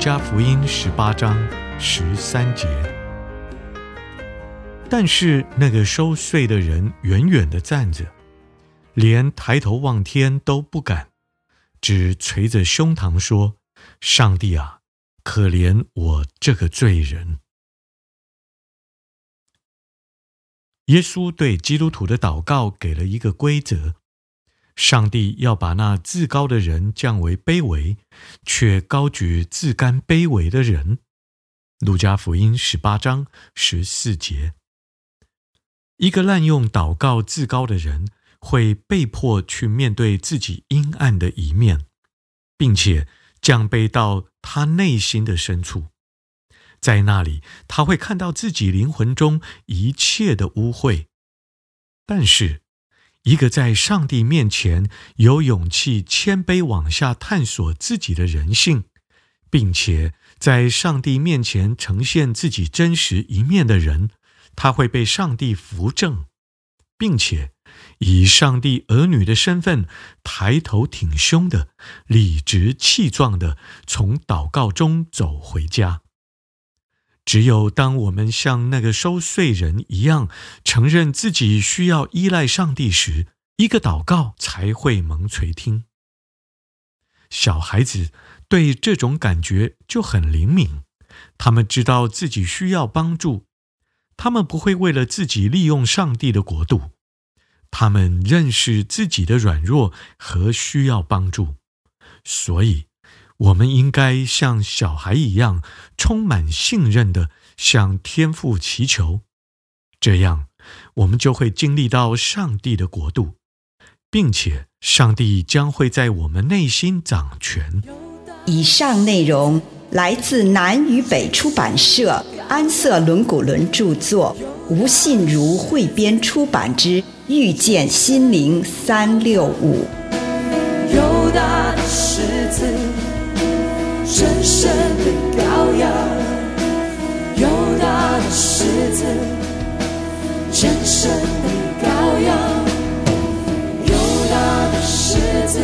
加福音十八章十三节。但是那个收税的人远远的站着，连抬头望天都不敢，只捶着胸膛说：“上帝啊，可怜我这个罪人。”耶稣对基督徒的祷告给了一个规则：上帝要把那自高的人降为卑微，却高举自甘卑微的人。路加福音十八章十四节。一个滥用祷告自高的人，会被迫去面对自己阴暗的一面，并且降卑到他内心的深处，在那里他会看到自己灵魂中一切的污秽。但是，一个在上帝面前有勇气谦卑往下探索自己的人性，并且在上帝面前呈现自己真实一面的人，他会被上帝扶正，并且以上帝儿女的身份抬头挺胸的、理直气壮的从祷告中走回家。只有当我们像那个收税人一样承认自己需要依赖上帝时，一个祷告才会蒙垂听。小孩子对这种感觉就很灵敏，他们知道自己需要帮助。他们不会为了自己利用上帝的国度，他们认识自己的软弱和需要帮助，所以，我们应该像小孩一样，充满信任地向天父祈求，这样，我们就会经历到上帝的国度，并且，上帝将会在我们内心掌权。以上内容来自南与北出版社。安瑟伦古伦著作，吴信如汇编出版之《遇见心灵三六五》。犹大的狮深深的羔羊。犹大的狮子，真神的羔羊。犹大的狮子，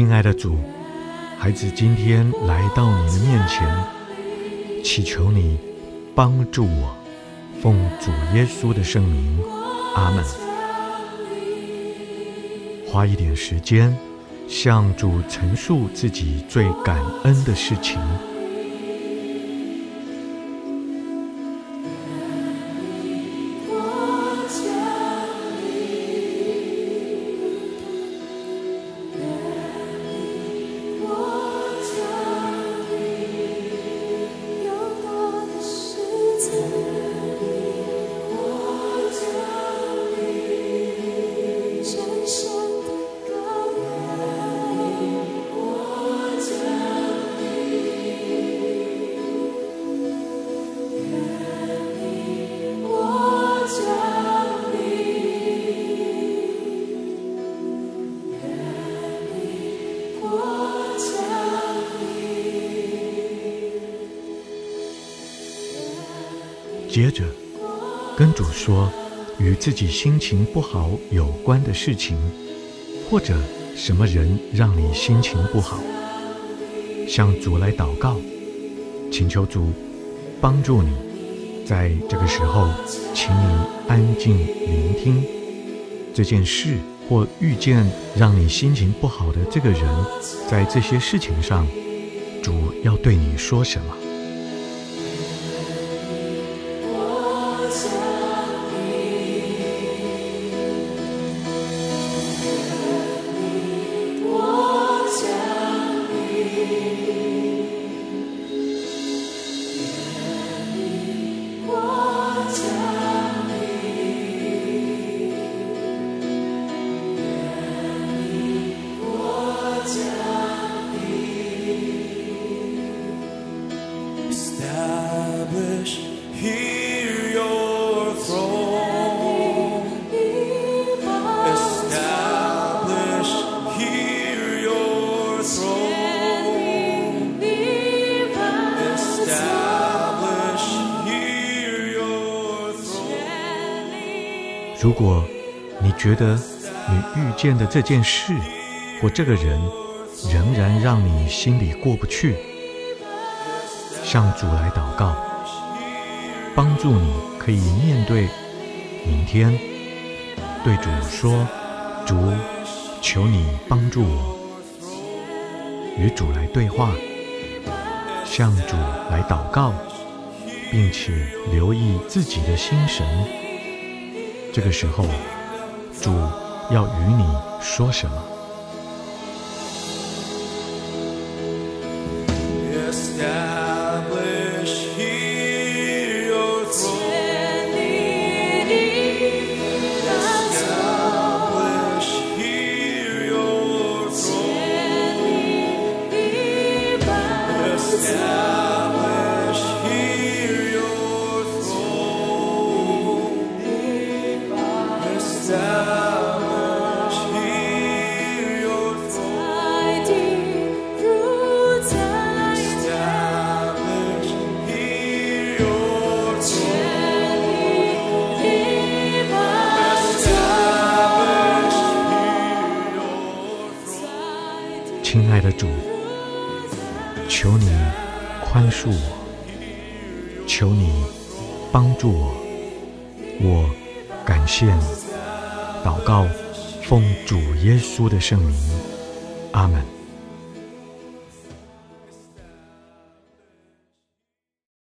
亲爱的主，孩子今天来到你的面前，祈求你帮助我，奉主耶稣的圣名，阿门。花一点时间，向主陈述自己最感恩的事情。着，跟主说与自己心情不好有关的事情，或者什么人让你心情不好，向主来祷告，请求主帮助你。在这个时候，请你安静聆听这件事，或遇见让你心情不好的这个人，在这些事情上，主要对你说什么？如果你觉得你遇见的这件事或这个人仍然让你心里过不去，向主来祷告，帮助你可以面对明天，对主说：“主，求你帮助我。”与主来对话，向主来祷告，并且留意自己的心神。这个时候，主要与你说什么？的主，求你宽恕我，求你帮助我，我感谢你。祷告，奉主耶稣的圣名，阿门。